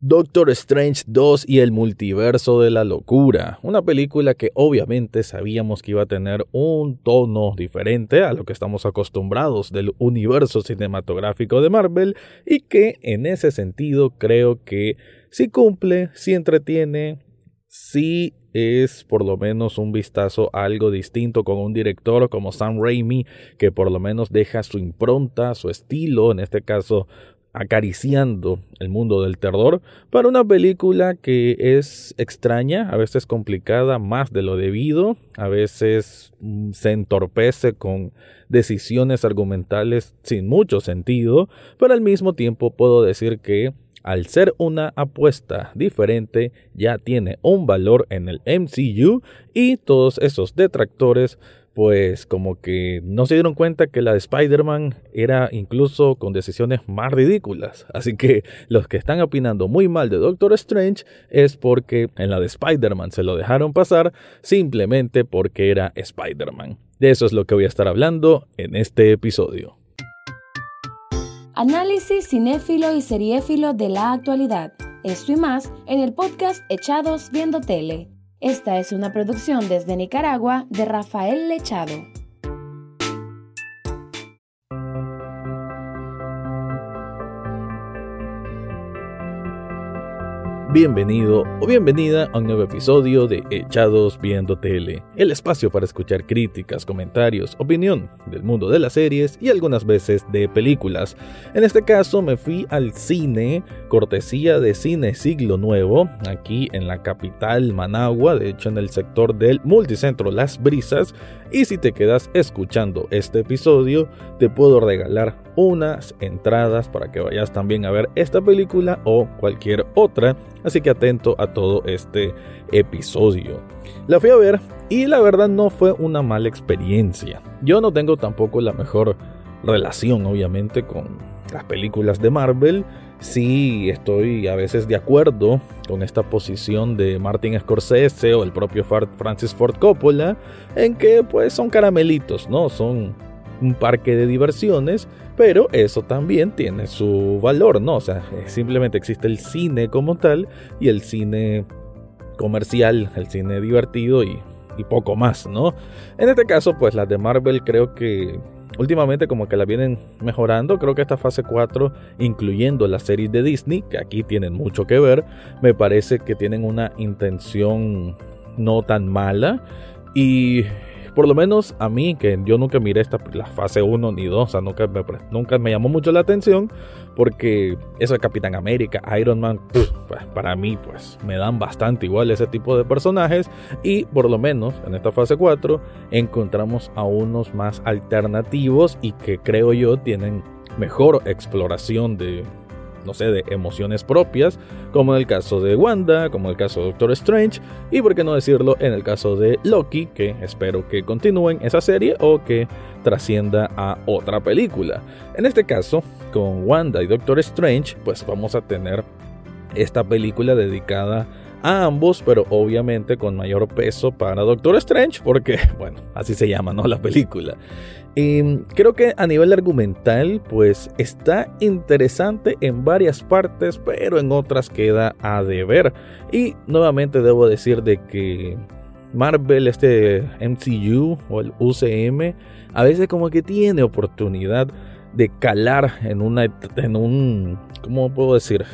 Doctor Strange 2 y el multiverso de la locura, una película que obviamente sabíamos que iba a tener un tono diferente a lo que estamos acostumbrados del universo cinematográfico de Marvel y que en ese sentido creo que sí cumple, sí entretiene, sí es por lo menos un vistazo algo distinto con un director como Sam Raimi que por lo menos deja su impronta, su estilo, en este caso acariciando el mundo del terror para una película que es extraña, a veces complicada más de lo debido, a veces mm, se entorpece con decisiones argumentales sin mucho sentido, pero al mismo tiempo puedo decir que al ser una apuesta diferente ya tiene un valor en el MCU y todos esos detractores pues como que no se dieron cuenta que la de Spider-Man era incluso con decisiones más ridículas. Así que los que están opinando muy mal de Doctor Strange es porque en la de Spider-Man se lo dejaron pasar simplemente porque era Spider-Man. De eso es lo que voy a estar hablando en este episodio. Análisis cinéfilo y seriéfilo de la actualidad. Esto y más en el podcast Echados Viendo Tele. Esta es una producción desde Nicaragua de Rafael Lechado. Bienvenido o bienvenida a un nuevo episodio de Echados Viendo Tele, el espacio para escuchar críticas, comentarios, opinión del mundo de las series y algunas veces de películas. En este caso me fui al cine, cortesía de Cine Siglo Nuevo, aquí en la capital Managua, de hecho en el sector del multicentro Las Brisas, y si te quedas escuchando este episodio, te puedo regalar unas entradas para que vayas también a ver esta película o cualquier otra. Así que atento a todo este episodio. La fui a ver y la verdad no fue una mala experiencia. Yo no tengo tampoco la mejor relación obviamente con las películas de Marvel. Sí estoy a veces de acuerdo con esta posición de Martin Scorsese o el propio Francis Ford Coppola en que pues son caramelitos, ¿no? Son un parque de diversiones, pero eso también tiene su valor, ¿no? O sea, simplemente existe el cine como tal y el cine comercial, el cine divertido y, y poco más, ¿no? En este caso, pues las de Marvel creo que últimamente como que la vienen mejorando. Creo que esta fase 4, incluyendo las series de Disney, que aquí tienen mucho que ver, me parece que tienen una intención no tan mala. Y por lo menos a mí, que yo nunca miré esta, la fase 1 ni 2, o sea, nunca me, nunca me llamó mucho la atención, porque eso de Capitán América, Iron Man, para mí, pues me dan bastante igual ese tipo de personajes, y por lo menos en esta fase 4 encontramos a unos más alternativos y que creo yo tienen mejor exploración de, no sé, de emociones propias, como en el caso de Wanda, como en el caso de Doctor Strange, y por qué no decirlo en el caso de Loki, que espero que continúen esa serie o que trascienda a otra película. En este caso, con Wanda y Doctor Strange, pues vamos a tener esta película dedicada a ambos, pero obviamente con mayor peso para Doctor Strange, porque, bueno, así se llama, ¿no? La película. Y creo que a nivel argumental, pues está interesante en varias partes, pero en otras queda a deber. Y nuevamente debo decir de que Marvel, este MCU o el UCM, a veces como que tiene oportunidad de calar en una en un ¿cómo puedo decir?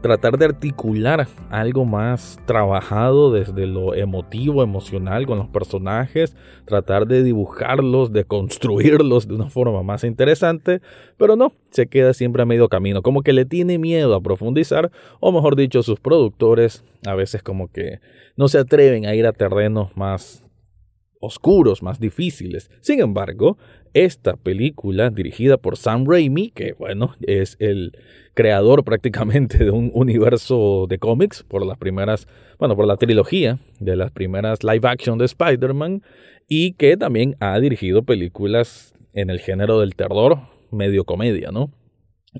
Tratar de articular algo más trabajado desde lo emotivo, emocional con los personajes, tratar de dibujarlos, de construirlos de una forma más interesante, pero no, se queda siempre a medio camino, como que le tiene miedo a profundizar, o mejor dicho, sus productores a veces como que no se atreven a ir a terrenos más oscuros, más difíciles. Sin embargo, esta película dirigida por Sam Raimi, que bueno, es el creador prácticamente de un universo de cómics por las primeras, bueno, por la trilogía de las primeras live action de Spider-Man y que también ha dirigido películas en el género del terror, medio comedia, ¿no?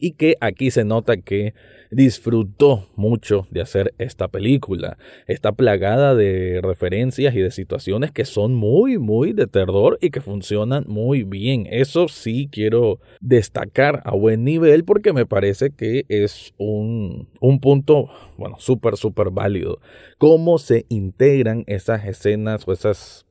Y que aquí se nota que disfrutó mucho de hacer esta película. Está plagada de referencias y de situaciones que son muy, muy de terror y que funcionan muy bien. Eso sí quiero destacar a buen nivel porque me parece que es un, un punto, bueno, súper, súper válido. Cómo se integran esas escenas o esas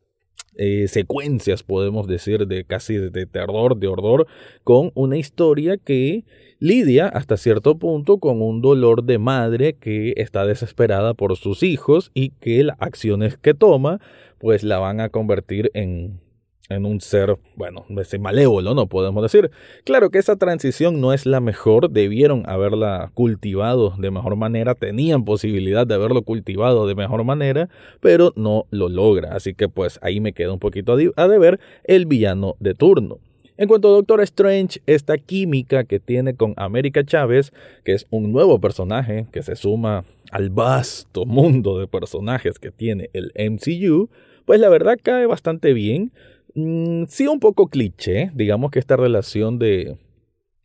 eh, secuencias, podemos decir, de casi de terror, de horror, con una historia que lidia hasta cierto punto con un dolor de madre que está desesperada por sus hijos y que las acciones que toma pues la van a convertir en en un ser, bueno, ese malévolo, no podemos decir. Claro que esa transición no es la mejor, debieron haberla cultivado de mejor manera, tenían posibilidad de haberlo cultivado de mejor manera, pero no lo logra. Así que pues ahí me queda un poquito a deber el villano de turno. En cuanto a Doctor Strange, esta química que tiene con América Chávez, que es un nuevo personaje que se suma al vasto mundo de personajes que tiene el MCU, pues la verdad cae bastante bien. Mm, sí, un poco cliché, digamos que esta relación de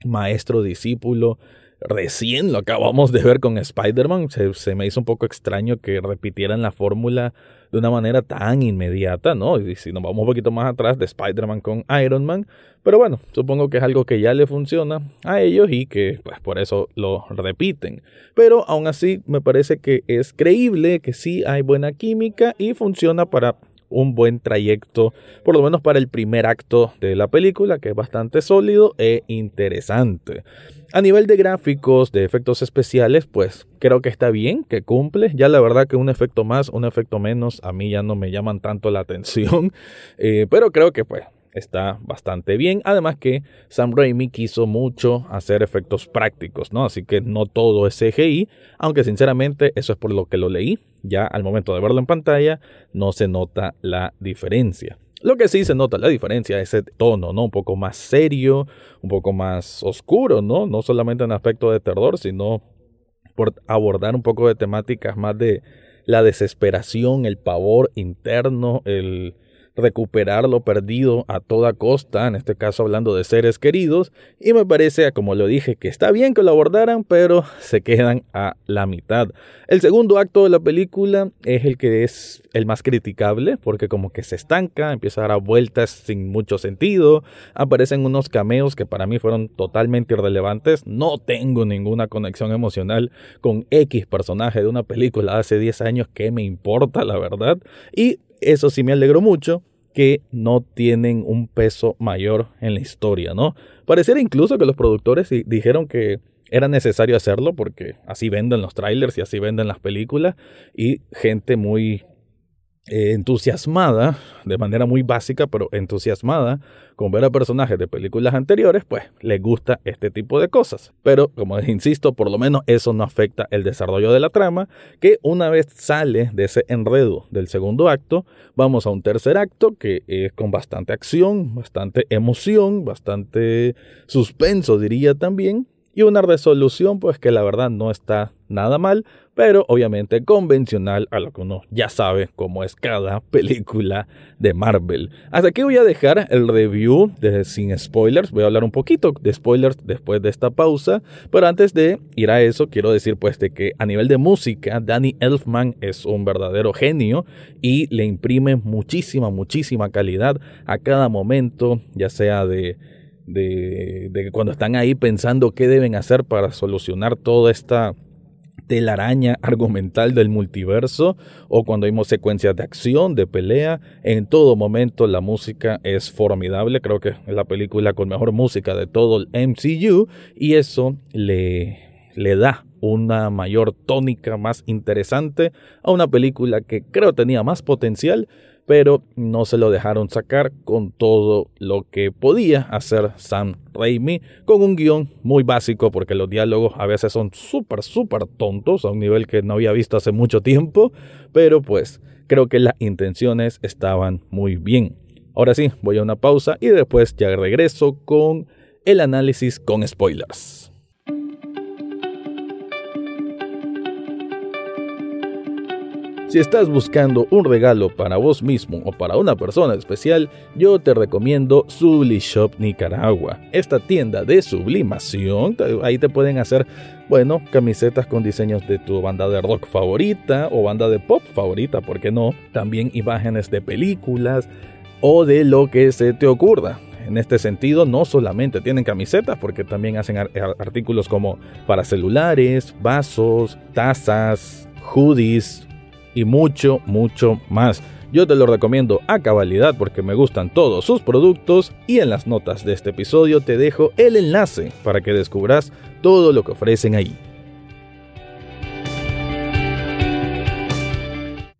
maestro-discípulo, recién lo acabamos de ver con Spider-Man, se, me hizo un poco extraño que repitieran la fórmula de una manera tan inmediata, ¿no? Y si nos vamos un poquito más atrás de Spider-Man con Iron Man, pero bueno, supongo que es algo que ya le funciona a ellos y que pues por eso lo repiten. Pero aún así me parece que es creíble, que sí hay buena química y funciona para un buen trayecto, por lo menos para el primer acto de la película, que es bastante sólido e interesante. A nivel de gráficos, de efectos especiales, pues creo que está bien, que cumple. Ya la verdad que un efecto más, un efecto menos, a mí ya no me llaman tanto la atención, eh, pero creo que pues está bastante bien. Además que Sam Raimi quiso mucho hacer efectos prácticos, ¿no? Así que no todo es CGI, aunque sinceramente eso es por lo que lo leí. Ya al momento de verlo en pantalla no se nota la diferencia. Lo que sí se nota la diferencia es el tono, ¿no? Un poco más serio, un poco más oscuro, ¿no? No solamente en aspecto de terror, sino por abordar un poco de temáticas más de la desesperación, el pavor interno, el, recuperar lo perdido a toda costa, en este caso hablando de seres queridos, y me parece, como lo dije, que está bien que lo abordaran, pero se quedan a la mitad. El segundo acto de la película es el que es el más criticable, porque como que se estanca, empieza a dar vueltas sin mucho sentido, aparecen unos cameos que para mí fueron totalmente irrelevantes, no tengo ninguna conexión emocional con X personaje de una película hace 10 años que me importa, la verdad, y eso sí me alegró mucho que no tienen un peso mayor en la historia, ¿no? Pareciera incluso que los productores dijeron que era necesario hacerlo porque así venden los trailers y así venden las películas y gente muy eh, entusiasmada, de manera muy básica, pero entusiasmada con ver a personajes de películas anteriores, pues le gusta este tipo de cosas. Pero, como insisto, por lo menos eso no afecta el desarrollo de la trama, que una vez sale de ese enredo del segundo acto, vamos a un tercer acto que es con bastante acción, bastante emoción, bastante suspenso, diría también, y una resolución pues que la verdad no está nada mal, pero obviamente convencional a lo que uno ya sabe cómo es cada película de Marvel. Hasta aquí voy a dejar el review sin spoilers, voy a hablar un poquito de spoilers después de esta pausa, pero antes de ir a eso quiero decir pues de que a nivel de música Danny Elfman es un verdadero genio y le imprime muchísima muchísima calidad a cada momento, ya sea de de, de, cuando están ahí pensando qué deben hacer para solucionar toda esta telaraña argumental del multiverso o cuando hay secuencias de acción, de pelea, en todo momento la música es formidable, creo que es la película con mejor música de todo el MCU y eso le, le da una mayor tónica más interesante a una película que creo tenía más potencial pero no se lo dejaron sacar con todo lo que podía hacer Sam Raimi con un guion muy básico porque los diálogos a veces son súper, súper tontos a un nivel que no había visto hace mucho tiempo, pero pues creo que las intenciones estaban muy bien. Ahora sí, voy a una pausa y después ya regreso con el análisis con spoilers. Si estás buscando un regalo para vos mismo o para una persona especial, yo te recomiendo Shop Nicaragua. Esta tienda de sublimación, ahí te pueden hacer, bueno, camisetas con diseños de tu banda de rock favorita o banda de pop favorita, ¿por qué no? También imágenes de películas o de lo que se te ocurra. En este sentido, no solamente tienen camisetas, porque también hacen artículos como para celulares, vasos, tazas, hoodies, y mucho, mucho más. Yo te lo recomiendo a cabalidad porque me gustan todos sus productos y en las notas de este episodio te dejo el enlace para que descubras todo lo que ofrecen ahí.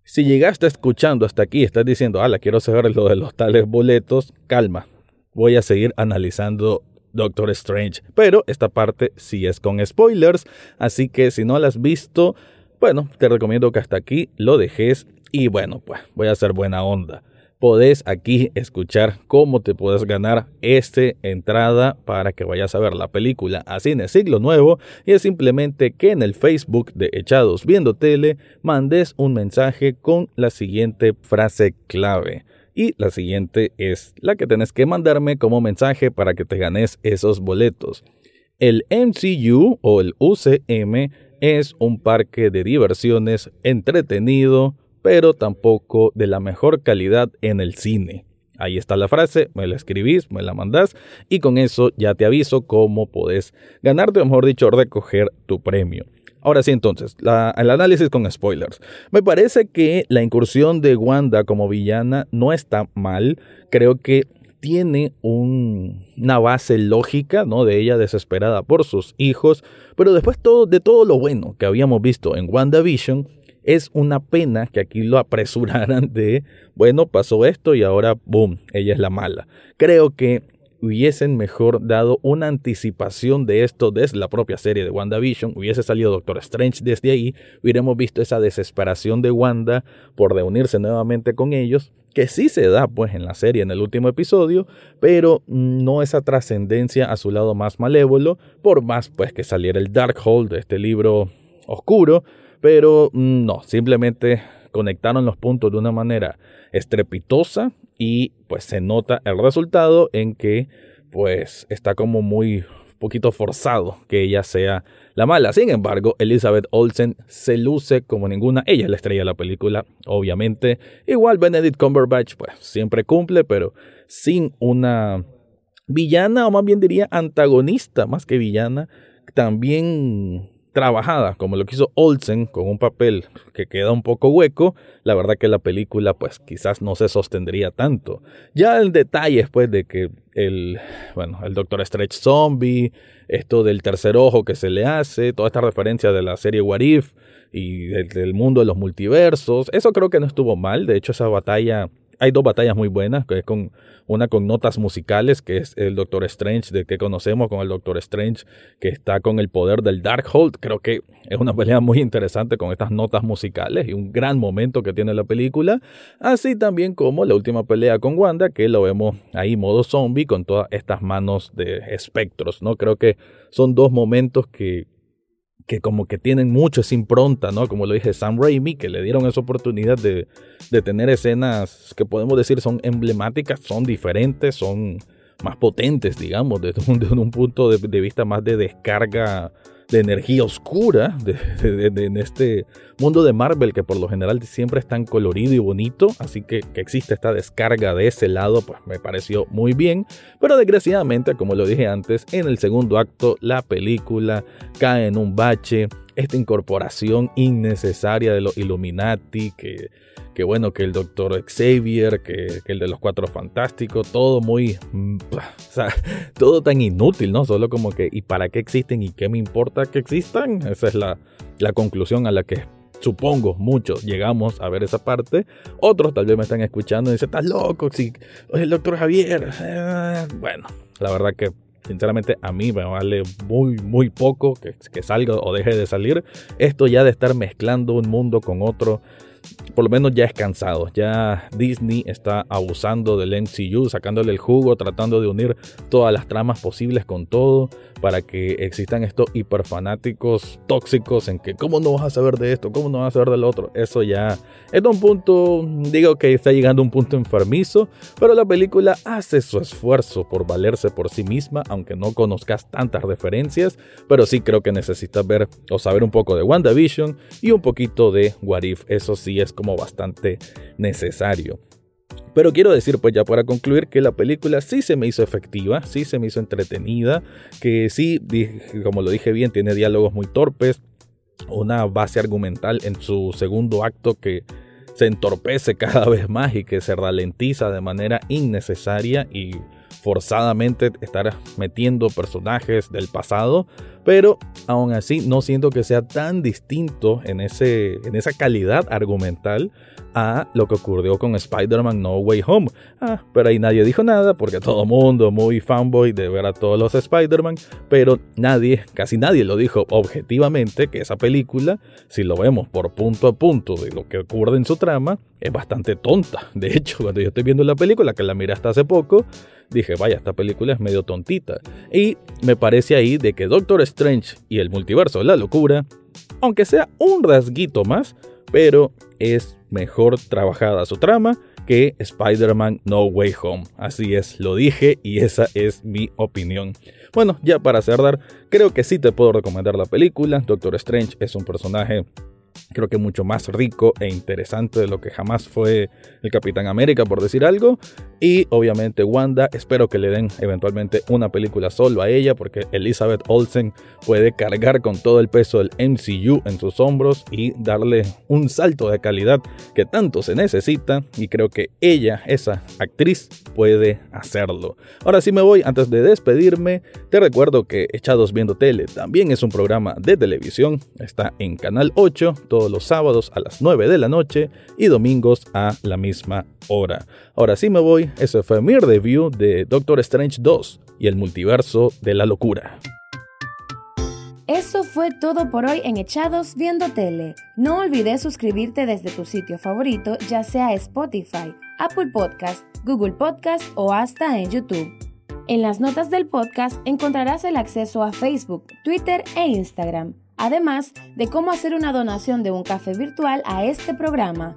Si llegaste escuchando hasta aquí, estás diciendo, la quiero saber lo de los tales boletos, calma, voy a seguir analizando Doctor Strange, pero esta parte sí es con spoilers, así que si no la has visto, bueno, te recomiendo que hasta aquí lo dejes y bueno, pues voy a hacer buena onda. Podés aquí escuchar cómo te puedes ganar esta entrada para que vayas a ver la película a Cine Siglo Nuevo y es simplemente que en el Facebook de Echados Viendo Tele mandes un mensaje con la siguiente frase clave. Y la siguiente es la que tenés que mandarme como mensaje para que te ganes esos boletos. El MCU o el UCM es un parque de diversiones entretenido, pero tampoco de la mejor calidad en el cine. Ahí está la frase, me la escribís, me la mandás y con eso ya te aviso cómo podés ganarte, o mejor dicho, recoger tu premio. Ahora sí, entonces, el análisis con spoilers. Me parece que la incursión de Wanda como villana no está mal. Creo que tiene una base lógica, ¿no? De ella desesperada por sus hijos, pero después de todo lo bueno que habíamos visto en WandaVision, es una pena que aquí lo apresuraran de, bueno, pasó esto y ahora, boom, ella es la mala. Creo que hubiesen mejor dado una anticipación de esto desde la propia serie de WandaVision, hubiese salido Doctor Strange desde ahí, hubiéramos visto esa desesperación de Wanda por reunirse nuevamente con ellos, que sí se da pues en la serie en el último episodio, pero no esa trascendencia a su lado más malévolo, por más pues que saliera el Darkhold de este libro oscuro, pero no, simplemente conectaron los puntos de una manera estrepitosa y pues se nota el resultado en que pues está como muy poquito forzado que ella sea la mala. Sin embargo, Elizabeth Olsen se luce como ninguna. Ella es la estrella de la película, obviamente. Igual Benedict Cumberbatch, pues siempre cumple, pero sin una villana, o más bien diría antagonista, más que villana, también trabajada, como lo quiso Olsen, con un papel que queda un poco hueco, la verdad que la película pues quizás no se sostendría tanto. Ya el detalle pues de que el, bueno, el Doctor Stretch Zombie, esto del tercer ojo que se le hace, toda esta referencia de la serie What If y del mundo de los multiversos, eso creo que no estuvo mal, de hecho esa batalla hay dos batallas muy buenas, que es con una con notas musicales, que es el Doctor Strange, de que conocemos con el Doctor Strange, que está con el poder del Darkhold. Creo que es una pelea muy interesante con estas notas musicales y un gran momento que tiene la película. Así también como la última pelea con Wanda, que lo vemos ahí modo zombie con todas estas manos de espectros, ¿no? Creo que son dos momentos que que como que tienen mucho esa impronta, ¿no? Como lo dije, Sam Raimi, que le dieron esa oportunidad de, tener escenas que podemos decir son emblemáticas, son diferentes, son más potentes, digamos, desde un, punto de, vista más de descarga de energía oscura en este mundo de Marvel que por lo general siempre es tan colorido y bonito, así que que existe esta descarga de ese lado, pues me pareció muy bien, pero desgraciadamente, como lo dije antes, en el segundo acto la película cae en un bache, esta incorporación innecesaria de los Illuminati que que bueno, que el Doctor Xavier, que, el de los Cuatro Fantásticos, todo muy, mm, todo tan inútil, ¿no? Solo como que, ¿y para qué existen y qué me importa que existan? Esa es la, la conclusión a la que supongo muchos llegamos a ver esa parte. Otros tal vez me están escuchando y dicen, estás loco, si el doctor Javier. Eh, bueno, la verdad que sinceramente a mí me vale muy, muy poco que salga o deje de salir. Esto ya de estar mezclando un mundo con otro por lo menos ya es cansado. Ya Disney está abusando del MCU, sacándole el jugo, tratando de unir todas las tramas posibles con todo para que existan estos hiperfanáticos tóxicos en que cómo no vas a saber de esto, cómo no vas a saber del otro. Eso ya es un punto, digo que está llegando a un punto enfermizo, pero la película hace su esfuerzo por valerse por sí misma, aunque no conozcas tantas referencias, pero sí creo que necesitas ver o saber un poco de WandaVision y un poquito de What If. Eso sí es como bastante necesario. Pero quiero decir, pues ya para concluir, que la película sí se me hizo efectiva, sí se me hizo entretenida, que sí, como lo dije bien, tiene diálogos muy torpes, una base argumental en su segundo acto que se entorpece cada vez más y que se ralentiza de manera innecesaria y forzadamente estar metiendo personajes del pasado, pero aún así no siento que sea tan distinto en, ese, en esa calidad argumental a lo que ocurrió con Spider-Man No Way Home. Ah, pero ahí nadie dijo nada porque todo mundo muy fanboy de ver a todos los Spider-Man, pero nadie, casi nadie lo dijo objetivamente que esa película, si lo vemos por punto a punto de lo que ocurre en su trama, es bastante tonta. De hecho, cuando yo estoy viendo la película, que la miré hasta hace poco, dije, vaya, esta película es medio tontita. Y me parece ahí de que Doctor Strange y el multiverso de la locura, aunque sea un rasguito más, pero es mejor trabajada su trama que Spider-Man No Way Home. Así es, lo dije y esa es mi opinión. Bueno, ya para cerrar, creo que sí te puedo recomendar la película. Doctor Strange es un personaje creo que mucho más rico e interesante de lo que jamás fue el Capitán América, por decir algo. Y obviamente Wanda, espero que le den eventualmente una película solo a ella, porque Elizabeth Olsen puede cargar con todo el peso del MCU en sus hombros y darle un salto de calidad que tanto se necesita. Y creo que ella, esa actriz, puede hacerlo. Ahora sí me voy, antes de despedirme, te recuerdo que Echados Viendo Tele también es un programa de televisión, está en Canal 8 todos los sábados a las 9 de la noche y domingos a la misma hora. Ahora sí me voy, ese fue mi review de Doctor Strange 2 y el multiverso de la locura. Eso fue todo por hoy en Echados Viendo Tele. No olvides suscribirte desde tu sitio favorito, ya sea Spotify, Apple Podcast, Google Podcast o hasta en YouTube. En las notas del podcast encontrarás el acceso a Facebook, Twitter e Instagram además de cómo hacer una donación de un café virtual a este programa.